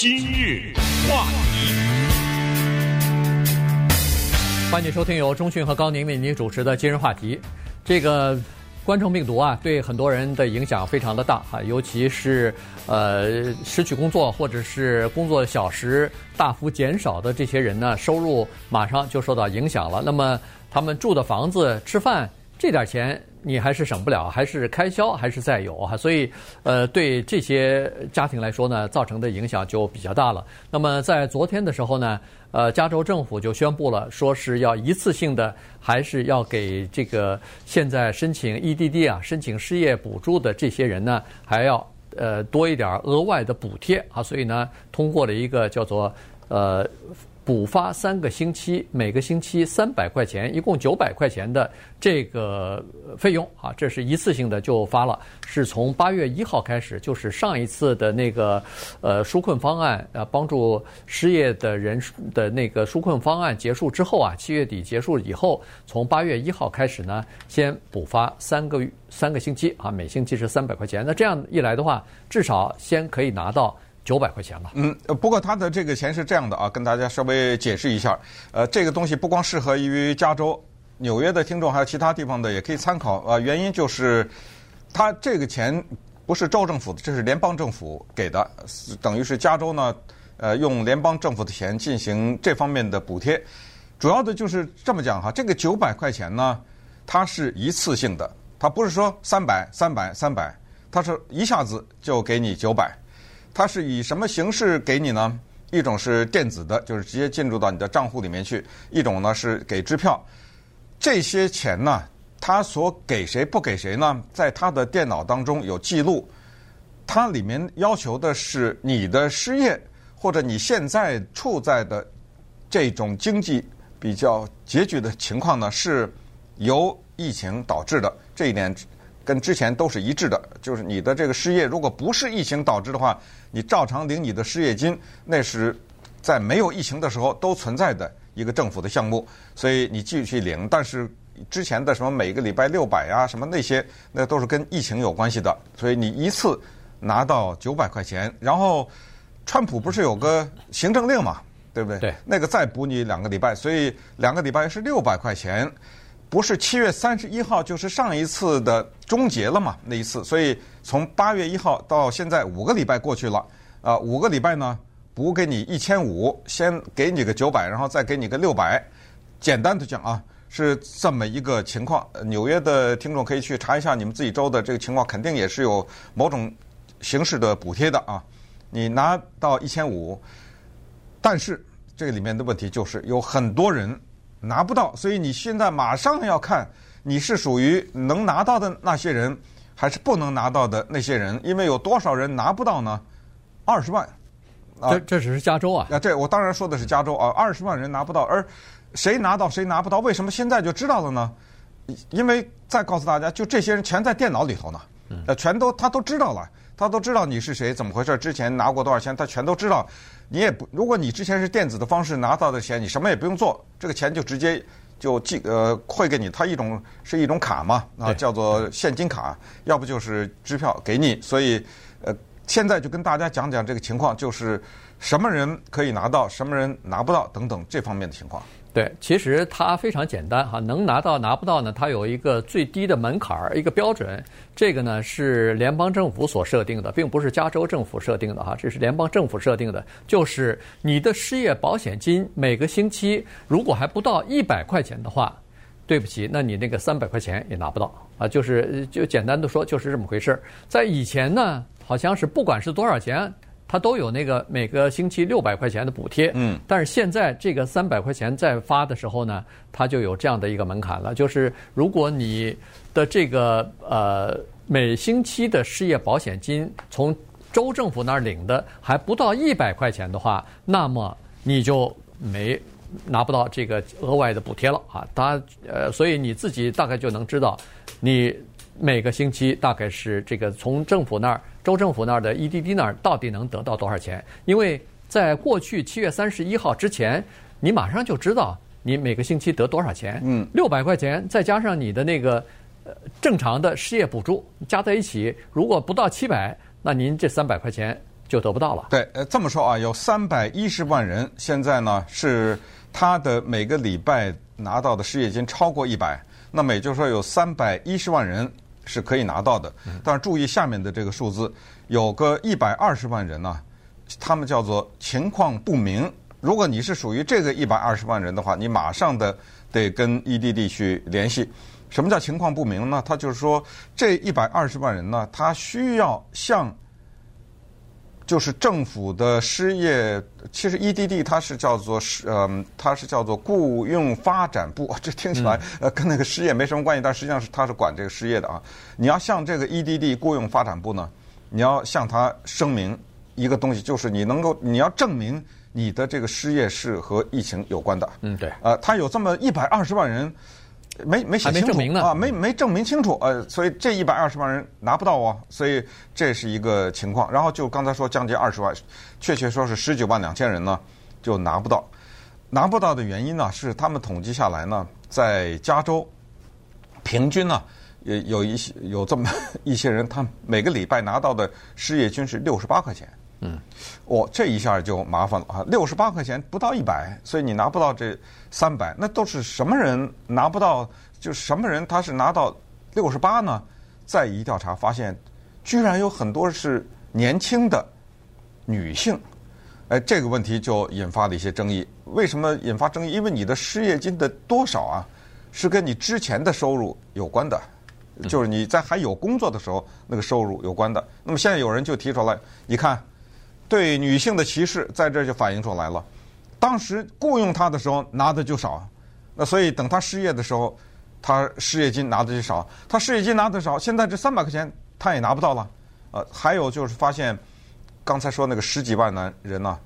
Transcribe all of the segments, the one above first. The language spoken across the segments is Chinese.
今日话题，欢迎收听由中讯和高宁为您主持的今日话题。这个冠状病毒啊，对很多人的影响非常的大啊，尤其是呃失去工作或者是工作小时大幅减少的这些人呢，收入马上就受到影响了。那么他们住的房子、吃饭这点钱。你还是省不了，还是开销还是在有哈，所以呃，对这些家庭来说呢，造成的影响就比较大了。那么在昨天的时候呢，呃，加州政府就宣布了，说是要一次性的，还是要给这个现在申请 EDD 啊，申请失业补助的这些人呢，还要呃多一点额外的补贴啊，所以呢，通过了一个叫做呃。补发三个星期，每个星期三百块钱，一共九百块钱的这个费用啊，这是一次性的就发了，是从八月一号开始，就是上一次的那个呃纾困方案啊，帮助失业的人的那个纾困方案结束之后啊，七月底结束以后，从八月一号开始呢，先补发三个三个星期啊，每星期是三百块钱，那这样一来的话，至少先可以拿到。九百块钱了。嗯，不过他的这个钱是这样的啊，跟大家稍微解释一下。呃，这个东西不光适合于加州、纽约的听众，还有其他地方的也可以参考。呃，原因就是，他这个钱不是州政府的，这是联邦政府给的，等于是加州呢，呃，用联邦政府的钱进行这方面的补贴。主要的就是这么讲哈，这个九百块钱呢，它是一次性的，它不是说三百、三百、三百，它是一下子就给你九百。它是以什么形式给你呢？一种是电子的，就是直接进入到你的账户里面去；一种呢是给支票。这些钱呢，它所给谁不给谁呢？在它的电脑当中有记录。它里面要求的是你的失业或者你现在处在的这种经济比较拮据的情况呢，是由疫情导致的。这一点。跟之前都是一致的，就是你的这个失业，如果不是疫情导致的话，你照常领你的失业金，那是在没有疫情的时候都存在的一个政府的项目，所以你继续领。但是之前的什么每个礼拜六百啊，什么那些，那都是跟疫情有关系的，所以你一次拿到九百块钱。然后，川普不是有个行政令嘛，对不对？对。那个再补你两个礼拜，所以两个礼拜是六百块钱。不是七月三十一号，就是上一次的终结了嘛？那一次，所以从八月一号到现在五个礼拜过去了，啊、五个礼拜呢，补给你一千五，先给你个九百，然后再给你个六百。简单的讲啊，是这么一个情况。纽约的听众可以去查一下你们自己州的这个情况，肯定也是有某种形式的补贴的啊。你拿到一千五，但是这个里面的问题就是有很多人。拿不到，所以你现在马上要看你是属于能拿到的那些人，还是不能拿到的那些人？因为有多少人拿不到呢？二十万。啊、这这只是加州啊。啊，这我当然说的是加州啊，二十万人拿不到，而谁拿到谁拿不到？为什么现在就知道了呢？因为再告诉大家，就这些人全在电脑里头呢，呃，全都他都知道了，他都知道你是谁，怎么回事，之前拿过多少钱，他全都知道。你也不，如果你之前是电子的方式拿到的钱，你什么也不用做，这个钱就直接就寄呃汇给你，它一种是一种卡嘛，啊叫做现金卡，要不就是支票给你。所以呃现在就跟大家讲讲这个情况，就是什么人可以拿到，什么人拿不到等等这方面的情况。对，其实它非常简单哈，能拿到拿不到呢，它有一个最低的门槛儿，一个标准。这个呢是联邦政府所设定的，并不是加州政府设定的哈，这是联邦政府设定的。就是你的失业保险金每个星期如果还不到一百块钱的话，对不起，那你那个三百块钱也拿不到啊。就是就简单的说，就是这么回事儿。在以前呢，好像是不管是多少钱。它都有那个每个星期六百块钱的补贴，嗯，但是现在这个三百块钱再发的时候呢，它就有这样的一个门槛了，就是如果你的这个呃每星期的失业保险金从州政府那儿领的还不到一百块钱的话，那么你就没拿不到这个额外的补贴了啊。它呃，所以你自己大概就能知道你。每个星期大概是这个从政府那儿、州政府那儿的 EDD 那儿到底能得到多少钱？因为在过去七月三十一号之前，你马上就知道你每个星期得多少钱。嗯，六百块钱再加上你的那个呃正常的失业补助加在一起，如果不到七百，那您这三百块钱就得不到了。对，呃，这么说啊，有三百一十万人现在呢是他的每个礼拜拿到的失业金超过一百，那么也就是说有三百一十万人是可以拿到的。但是注意下面的这个数字，有个一百二十万人呢，他们叫做情况不明。如果你是属于这个一百二十万人的话，你马上的得跟 EDD 去联系。什么叫情况不明呢？他就是说，这一百二十万人呢，他需要向就是政府的失业，其实 EDD 它是叫做是呃，它是叫做雇佣发展部，这听起来呃跟那个失业没什么关系，但实际上是它是管这个失业的啊。你要向这个 EDD 雇佣发展部呢，你要向他声明一个东西，就是你能够你要证明你的这个失业是和疫情有关的。嗯，对。呃，他有这么一百二十万人。没没写清楚啊，没没证明清楚，呃，所以这一百二十万人拿不到啊，所以这是一个情况。然后就刚才说将近二十万，确切说是十九万两千人呢，就拿不到。拿不到的原因呢，是他们统计下来呢，在加州平均呢，也有一些有这么 一些人，他每个礼拜拿到的失业金是六十八块钱。嗯，我、哦、这一下就麻烦了啊！六十八块钱不到一百，所以你拿不到这三百，那都是什么人拿不到？就什么人他是拿到六十八呢？再一调查发现，居然有很多是年轻的女性，哎，这个问题就引发了一些争议。为什么引发争议？因为你的失业金的多少啊，是跟你之前的收入有关的，就是你在还有工作的时候那个收入有关的。那么现在有人就提出来，你看。对女性的歧视在这就反映出来了。当时雇佣她的时候拿的就少，那所以等她失业的时候，她失业金拿的就少。她失业金拿的少，现在这三百块钱她也拿不到了。呃，还有就是发现，刚才说那个十几万男人呢，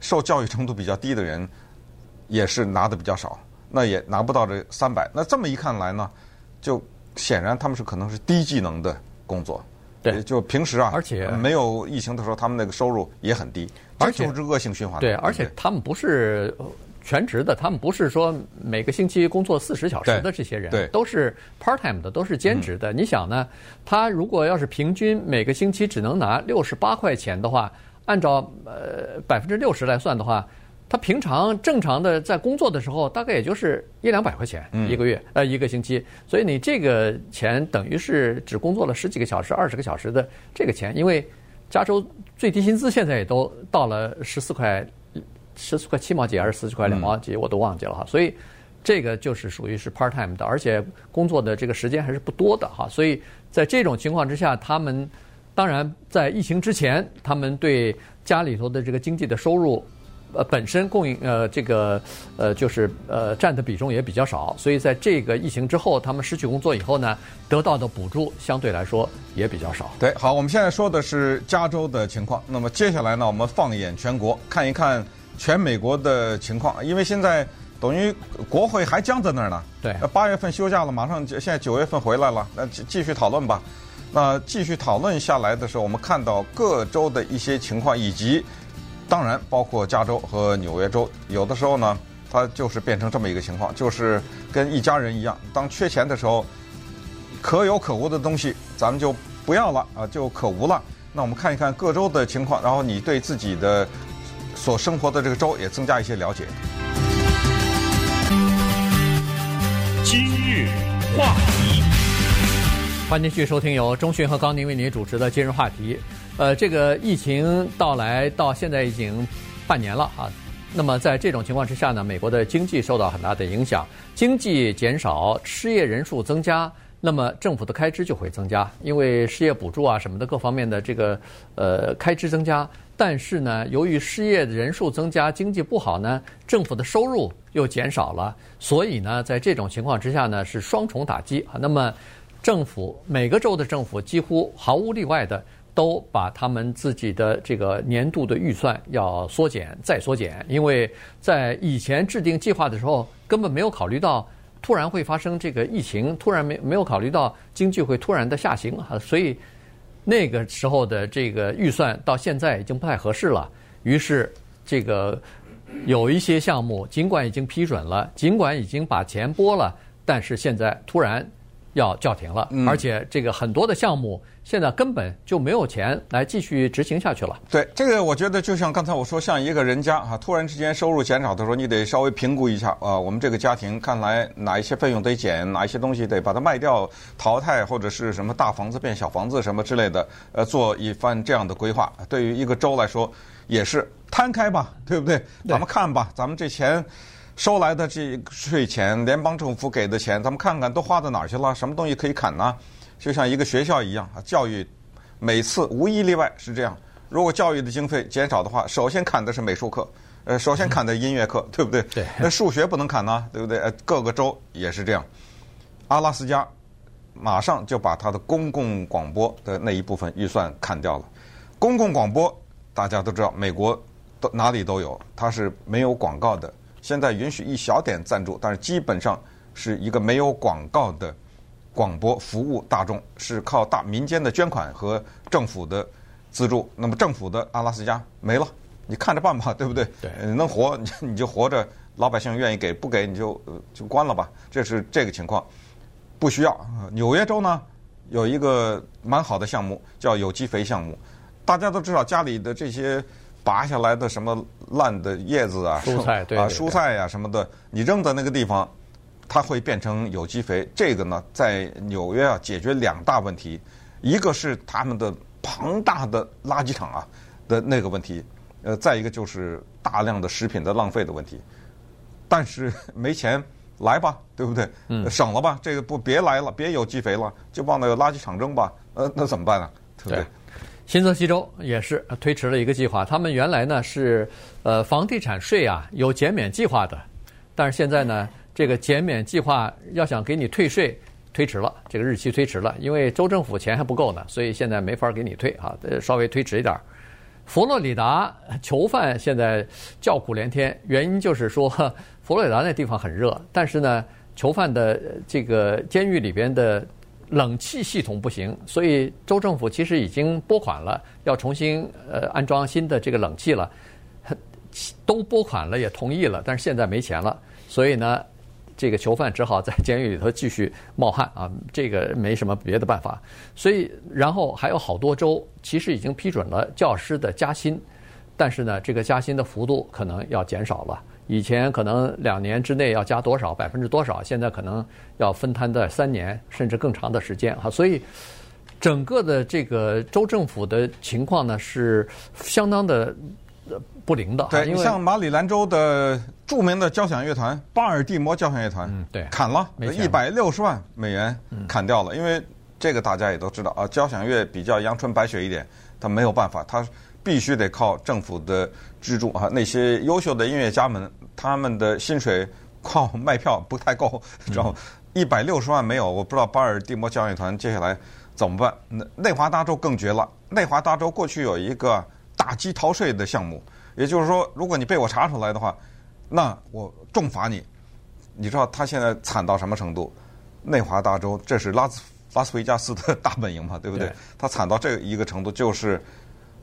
受教育程度比较低的人，也是拿的比较少，那也拿不到这三百。那这么一看来呢，就显然他们是可能是低技能的工作。对，就平时啊，而且没有疫情的时候，他们那个收入也很低，而且是恶性循环。对，而且他们不是全职的，他们不是说每个星期工作四十小时的这些人，对，都是 part time 的，都是兼职的。你想呢？他如果要是平均每个星期只能拿六十八块钱的话，按照呃百分之六十来算的话。他平常正常的在工作的时候，大概也就是一两百块钱一个月，嗯、呃一个星期，所以你这个钱等于是只工作了十几个小时、二十个小时的这个钱，因为加州最低薪资现在也都到了十四块十四块七毛几还是十四块两毛几，我都忘记了哈，所以这个就是属于是 part time 的，而且工作的这个时间还是不多的哈，所以在这种情况之下，他们当然在疫情之前，他们对家里头的这个经济的收入。呃，本身供应呃这个呃就是呃占的比重也比较少，所以在这个疫情之后，他们失去工作以后呢，得到的补助相对来说也比较少。对，好，我们现在说的是加州的情况。那么接下来呢，我们放眼全国，看一看全美国的情况。因为现在等于国会还僵在那儿呢。对。八月份休假了，马上现在九月份回来了，那继继续讨论吧。那继续讨论下来的时候，我们看到各州的一些情况以及。当然，包括加州和纽约州，有的时候呢，它就是变成这么一个情况，就是跟一家人一样，当缺钱的时候，可有可无的东西咱们就不要了啊，就可无了。那我们看一看各州的情况，然后你对自己的所生活的这个州也增加一些了解。今日话题，欢迎继续收听由钟讯和高宁为您主持的今日话题。呃，这个疫情到来到现在已经半年了啊。那么在这种情况之下呢，美国的经济受到很大的影响，经济减少，失业人数增加，那么政府的开支就会增加，因为失业补助啊什么的各方面的这个呃开支增加。但是呢，由于失业人数增加，经济不好呢，政府的收入又减少了，所以呢，在这种情况之下呢，是双重打击啊。那么政府每个州的政府几乎毫无例外的。都把他们自己的这个年度的预算要缩减再缩减，因为在以前制定计划的时候，根本没有考虑到突然会发生这个疫情，突然没没有考虑到经济会突然的下行啊，所以那个时候的这个预算到现在已经不太合适了。于是这个有一些项目，尽管已经批准了，尽管已经把钱拨了，但是现在突然。要叫停了，而且这个很多的项目现在根本就没有钱来继续执行下去了。对，这个我觉得就像刚才我说，像一个人家啊，突然之间收入减少的时候，你得稍微评估一下啊，我们这个家庭看来哪一些费用得减，哪一些东西得把它卖掉、淘汰，或者是什么大房子变小房子什么之类的，呃，做一番这样的规划。对于一个州来说，也是摊开吧，对不对？咱们看吧，咱们这钱。收来的这税钱，联邦政府给的钱，咱们看看都花到哪儿去了？什么东西可以砍呢？就像一个学校一样啊，教育每次无一例外是这样。如果教育的经费减少的话，首先砍的是美术课，呃，首先砍的音乐课，对不对？对。那数学不能砍呢，对不对？呃，各个州也是这样。阿拉斯加马上就把它的公共广播的那一部分预算砍掉了。公共广播大家都知道，美国都哪里都有，它是没有广告的。现在允许一小点赞助，但是基本上是一个没有广告的广播服务，大众是靠大民间的捐款和政府的资助。那么政府的阿拉斯加没了，你看着办吧，对不对？对，能活你你就活着，老百姓愿意给，不给你就就关了吧。这是这个情况，不需要。纽约州呢有一个蛮好的项目叫有机肥项目，大家都知道家里的这些。拔下来的什么烂的叶子啊，蔬菜啊，蔬菜呀、啊、什么的，你扔在那个地方，它会变成有机肥。这个呢，在纽约啊，解决两大问题，一个是他们的庞大的垃圾场啊的那个问题，呃，再一个就是大量的食品的浪费的问题。但是没钱，来吧，对不对？嗯，省了吧，这个不别来了，别有机肥了，就往那个垃圾场扔吧。呃，那怎么办呢？对不对？对新泽西州也是推迟了一个计划，他们原来呢是呃房地产税啊有减免计划的，但是现在呢这个减免计划要想给你退税，推迟了，这个日期推迟了，因为州政府钱还不够呢，所以现在没法给你退啊，稍微推迟一点。佛罗里达囚犯现在叫苦连天，原因就是说佛罗里达那地方很热，但是呢囚犯的这个监狱里边的。冷气系统不行，所以州政府其实已经拨款了，要重新呃安装新的这个冷气了，都拨款了，也同意了，但是现在没钱了，所以呢，这个囚犯只好在监狱里头继续冒汗啊，这个没什么别的办法。所以，然后还有好多州其实已经批准了教师的加薪，但是呢，这个加薪的幅度可能要减少了。以前可能两年之内要加多少百分之多少，现在可能要分摊在三年甚至更长的时间哈，所以整个的这个州政府的情况呢是相当的不灵的。对，你像马里兰州的著名的交响乐团巴尔的摩交响乐团，嗯，对，砍了一百六十万美元，砍掉了，因为这个大家也都知道啊，交响乐比较阳春白雪一点，他没有办法，他必须得靠政府的资助啊，那些优秀的音乐家们。他们的薪水靠卖票不太够，然后一百六十万没有，我不知道巴尔的摩交响乐团接下来怎么办。内内华达州更绝了，内华达州过去有一个打击逃税的项目，也就是说，如果你被我查出来的话，那我重罚你。你知道他现在惨到什么程度？内华达州这是拉斯拉斯维加斯的 大本营嘛，对不对？他惨到这一个程度，就是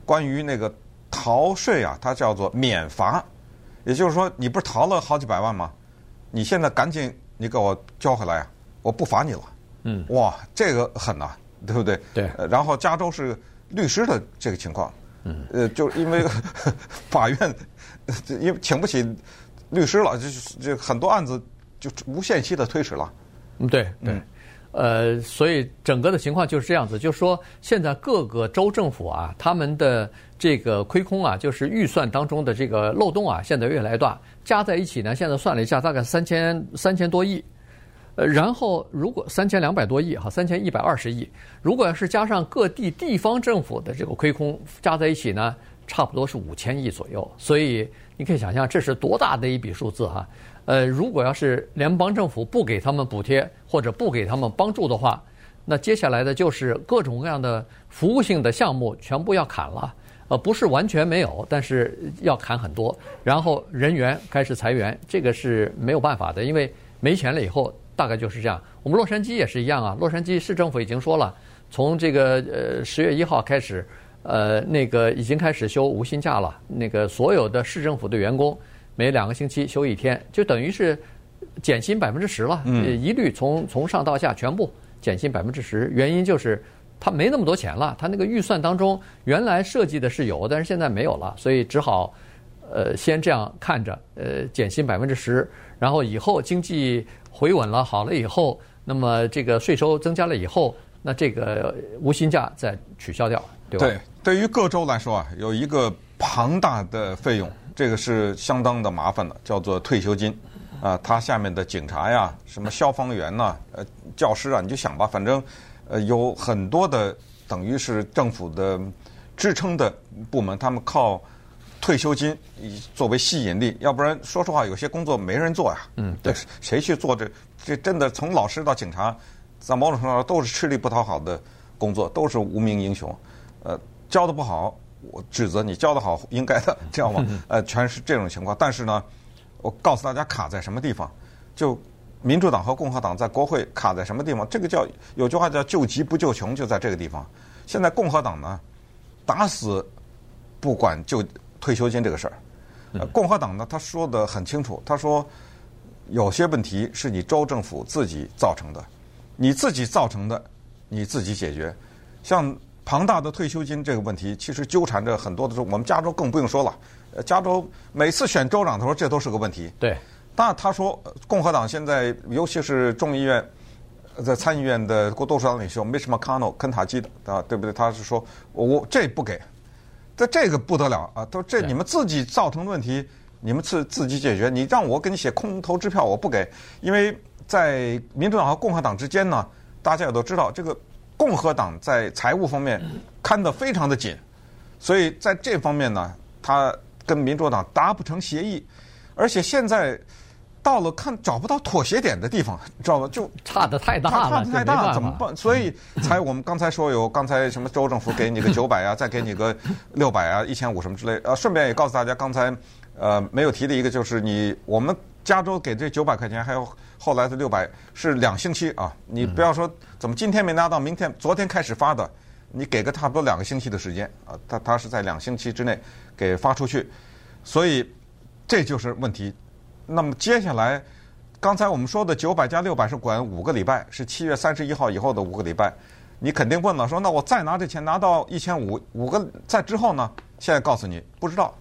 关于那个逃税啊，它叫做免罚。也就是说，你不是逃了好几百万吗？你现在赶紧你给我交回来呀！我不罚你了。嗯，哇，这个狠呐，对不对？对。然后加州是律师的这个情况。嗯。呃，就是因为 法院因为请不起律师了，就是这很多案子就无限期的推迟了。嗯，对对。嗯呃，所以整个的情况就是这样子，就是说现在各个州政府啊，他们的这个亏空啊，就是预算当中的这个漏洞啊，现在越来越大，加在一起呢，现在算了一下，大概三千三千多亿。呃，然后如果三千两百多亿哈，三千一百二十亿，如果要是加上各地地方政府的这个亏空加在一起呢，差不多是五千亿左右。所以你可以想象这是多大的一笔数字哈。呃，如果要是联邦政府不给他们补贴或者不给他们帮助的话，那接下来的就是各种各样的服务性的项目全部要砍了。呃，不是完全没有，但是要砍很多。然后人员开始裁员，这个是没有办法的，因为没钱了以后，大概就是这样。我们洛杉矶也是一样啊，洛杉矶市政府已经说了，从这个呃十月一号开始，呃，那个已经开始休无薪假了，那个所有的市政府的员工。每两个星期休一天，就等于是减薪百分之十了，一律从从上到下全部减薪百分之十，原因就是他没那么多钱了，他那个预算当中原来设计的是有，但是现在没有了，所以只好呃先这样看着，呃减薪百分之十，然后以后经济回稳了好了以后，那么这个税收增加了以后，那这个无薪假再取消掉，对吧？对，对于各州来说啊，有一个庞大的费用，这个是相当的麻烦的，叫做退休金。啊，他下面的警察呀，什么消防员呐，呃，教师啊，你就想吧，反正，呃，有很多的等于是政府的支撑的部门，他们靠退休金以作为吸引力，要不然说实话，有些工作没人做呀。嗯，对，谁去做这？这真的从老师到警察，在某种程度上都是吃力不讨好的工作，都是无名英雄。呃，教的不好，我指责你；教的好，应该的，知道吗？呃，全是这种情况。但是呢。我告诉大家卡在什么地方，就民主党和共和党在国会卡在什么地方？这个叫有句话叫救急不救穷，就在这个地方。现在共和党呢，打死不管就退休金这个事儿。共和党呢，他说的很清楚，他说有些问题是你州政府自己造成的，你自己造成的，你自己解决。像庞大的退休金这个问题，其实纠缠着很多的州，我们加州更不用说了。呃加州每次选州长的时候，这都是个问题。对，但他说共和党现在，尤其是众议院在参议院的多数党领袖 Mitch McConnell，肯塔基的啊，对不对？他是说我这不给，这这个不得了啊！他说这你们自己造成的问题，你们自自己解决。你让我给你写空头支票，我不给，因为在民主党和共和党之间呢，大家也都知道，这个共和党在财务方面看得非常的紧，所以在这方面呢，他。跟民主党达不成协议，而且现在到了看找不到妥协点的地方，知道吧？就差的太大了，差的太大，怎么办？所以才我们刚才说有刚才什么州政府给你个 九百啊，再给你个六百啊，一千五什么之类。呃，顺便也告诉大家，刚才呃没有提的一个就是你我们加州给这九百块钱，还有后来的六百是两星期啊，你不要说怎么今天没拿到，明天昨天开始发的。你给个差不多两个星期的时间啊，他他是在两星期之内给发出去，所以这就是问题。那么接下来，刚才我们说的九百加六百是管五个礼拜，是七月三十一号以后的五个礼拜。你肯定问了，说那我再拿这钱拿到一千五，五个在之后呢？现在告诉你不知道，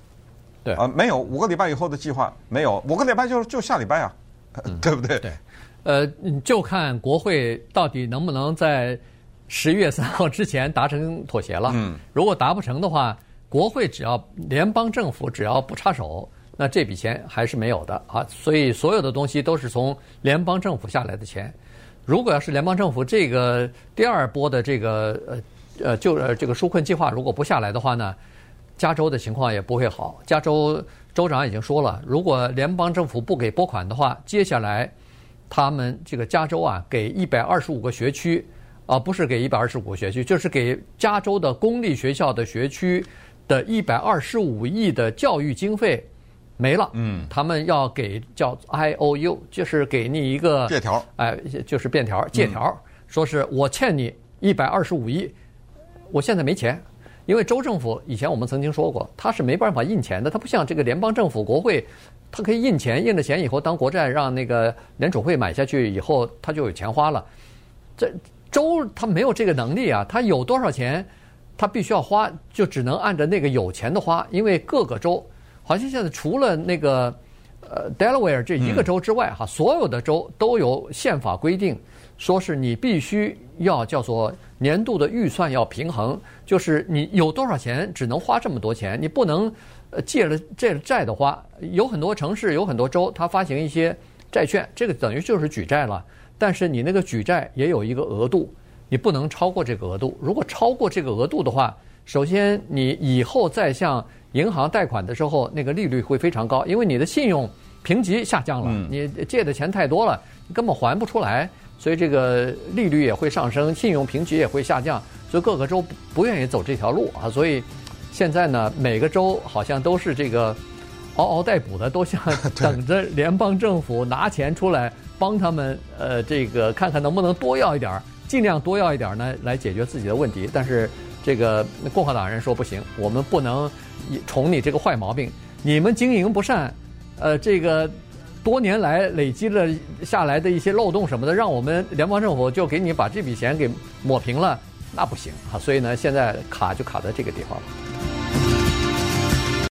对啊，没有五个礼拜以后的计划，没有五个礼拜就就下礼拜啊，嗯、对不对？对，呃，就看国会到底能不能在。十一月三号之前达成妥协了。嗯，如果达不成的话，国会只要联邦政府只要不插手，那这笔钱还是没有的啊。所以所有的东西都是从联邦政府下来的钱。如果要是联邦政府这个第二波的这个呃呃就呃这个纾困计划如果不下来的话呢，加州的情况也不会好。加州州长已经说了，如果联邦政府不给拨款的话，接下来他们这个加州啊给一百二十五个学区。啊，不是给一百二十五个学区，就是给加州的公立学校的学区的一百二十五亿的教育经费没了。嗯，他们要给叫 I O U，就是给你一个借条，哎，就是便条借条，嗯、说是我欠你一百二十五亿，我现在没钱，因为州政府以前我们曾经说过，他是没办法印钱的，他不像这个联邦政府国会，他可以印钱，印了钱以后当国债，让那个联储会买下去以后，他就有钱花了，这。州他没有这个能力啊，他有多少钱，他必须要花，就只能按照那个有钱的花。因为各个州，好像现在除了那个呃 Delaware 这一个州之外，哈、嗯，所有的州都有宪法规定，说是你必须要叫做年度的预算要平衡，就是你有多少钱只能花这么多钱，你不能呃借了借了债的话，有很多城市有很多州，它发行一些债券，这个等于就是举债了。但是你那个举债也有一个额度，你不能超过这个额度。如果超过这个额度的话，首先你以后再向银行贷款的时候，那个利率会非常高，因为你的信用评级下降了，你借的钱太多了，你根本还不出来，所以这个利率也会上升，信用评级也会下降，所以各个州不愿意走这条路啊。所以现在呢，每个州好像都是这个嗷嗷待哺的，都想 等着联邦政府拿钱出来。帮他们呃，这个看看能不能多要一点儿，尽量多要一点儿呢，来解决自己的问题。但是这个共和党人说不行，我们不能宠你这个坏毛病。你们经营不善，呃，这个多年来累积了下来的一些漏洞什么的，让我们联邦政府就给你把这笔钱给抹平了，那不行啊！所以呢，现在卡就卡在这个地方。